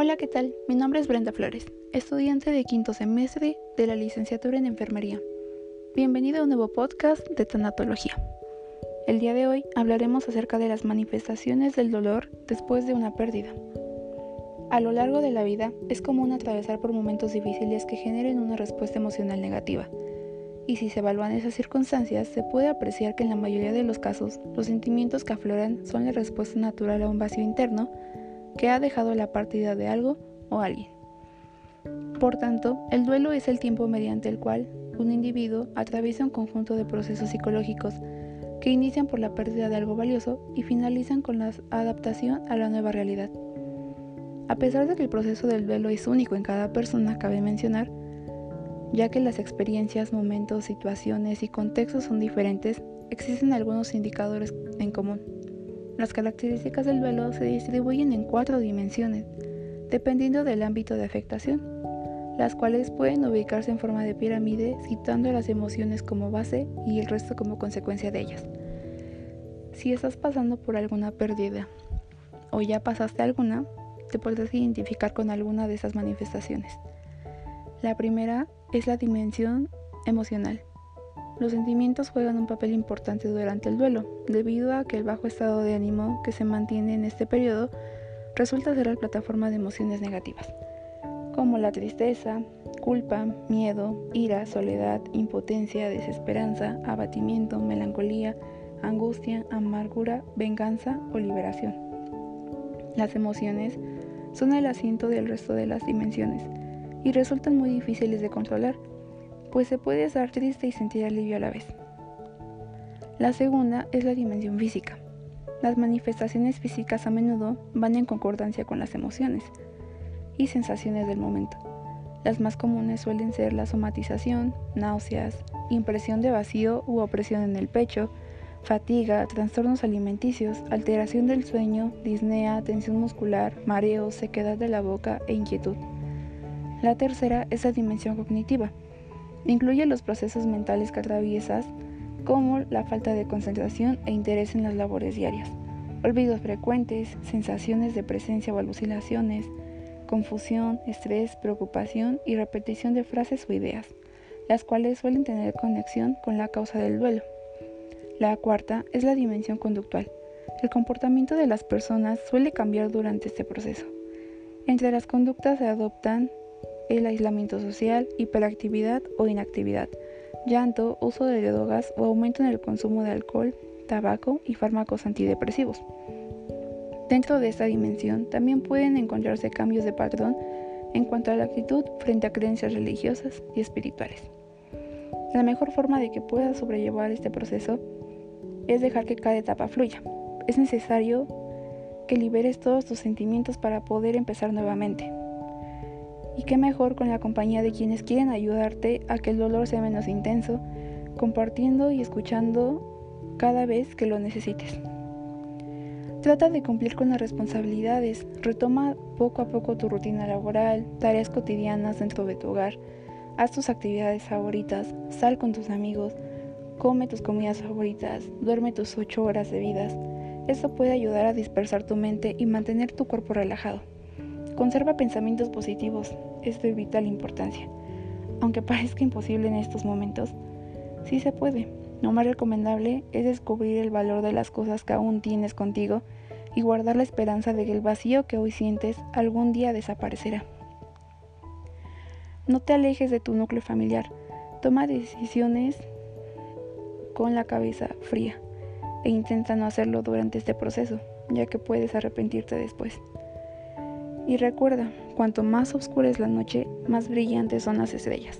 Hola, ¿qué tal? Mi nombre es Brenda Flores, estudiante de quinto semestre de la licenciatura en enfermería. Bienvenido a un nuevo podcast de tanatología. El día de hoy hablaremos acerca de las manifestaciones del dolor después de una pérdida. A lo largo de la vida es común atravesar por momentos difíciles que generen una respuesta emocional negativa. Y si se evalúan esas circunstancias, se puede apreciar que en la mayoría de los casos los sentimientos que afloran son la respuesta natural a un vacío interno que ha dejado la partida de algo o alguien. Por tanto, el duelo es el tiempo mediante el cual un individuo atraviesa un conjunto de procesos psicológicos que inician por la pérdida de algo valioso y finalizan con la adaptación a la nueva realidad. A pesar de que el proceso del duelo es único en cada persona, cabe mencionar, ya que las experiencias, momentos, situaciones y contextos son diferentes, existen algunos indicadores en común. Las características del duelo se distribuyen en cuatro dimensiones, dependiendo del ámbito de afectación, las cuales pueden ubicarse en forma de pirámide, citando las emociones como base y el resto como consecuencia de ellas. Si estás pasando por alguna pérdida o ya pasaste alguna, te podrás identificar con alguna de esas manifestaciones. La primera es la dimensión emocional. Los sentimientos juegan un papel importante durante el duelo, debido a que el bajo estado de ánimo que se mantiene en este periodo resulta ser la plataforma de emociones negativas, como la tristeza, culpa, miedo, ira, soledad, impotencia, desesperanza, abatimiento, melancolía, angustia, amargura, venganza o liberación. Las emociones son el asiento del resto de las dimensiones y resultan muy difíciles de controlar pues se puede estar triste y sentir alivio a la vez. La segunda es la dimensión física. Las manifestaciones físicas a menudo van en concordancia con las emociones y sensaciones del momento. Las más comunes suelen ser la somatización, náuseas, impresión de vacío u opresión en el pecho, fatiga, trastornos alimenticios, alteración del sueño, disnea, tensión muscular, mareo, sequedad de la boca e inquietud. La tercera es la dimensión cognitiva Incluye los procesos mentales que atraviesas, como la falta de concentración e interés en las labores diarias, olvidos frecuentes, sensaciones de presencia o alucinaciones, confusión, estrés, preocupación y repetición de frases o ideas, las cuales suelen tener conexión con la causa del duelo. La cuarta es la dimensión conductual. El comportamiento de las personas suele cambiar durante este proceso. Entre las conductas se adoptan el aislamiento social, hiperactividad o inactividad, llanto, uso de drogas o aumento en el consumo de alcohol, tabaco y fármacos antidepresivos. Dentro de esta dimensión también pueden encontrarse cambios de patrón en cuanto a la actitud frente a creencias religiosas y espirituales. La mejor forma de que puedas sobrellevar este proceso es dejar que cada etapa fluya. Es necesario que liberes todos tus sentimientos para poder empezar nuevamente. Y qué mejor con la compañía de quienes quieren ayudarte a que el dolor sea menos intenso, compartiendo y escuchando cada vez que lo necesites. Trata de cumplir con las responsabilidades, retoma poco a poco tu rutina laboral, tareas cotidianas dentro de tu hogar, haz tus actividades favoritas, sal con tus amigos, come tus comidas favoritas, duerme tus 8 horas de vidas. Esto puede ayudar a dispersar tu mente y mantener tu cuerpo relajado. Conserva pensamientos positivos, es de vital importancia. Aunque parezca imposible en estos momentos, sí se puede. Lo más recomendable es descubrir el valor de las cosas que aún tienes contigo y guardar la esperanza de que el vacío que hoy sientes algún día desaparecerá. No te alejes de tu núcleo familiar. Toma decisiones con la cabeza fría e intenta no hacerlo durante este proceso, ya que puedes arrepentirte después. Y recuerda, cuanto más oscura es la noche, más brillantes son las estrellas.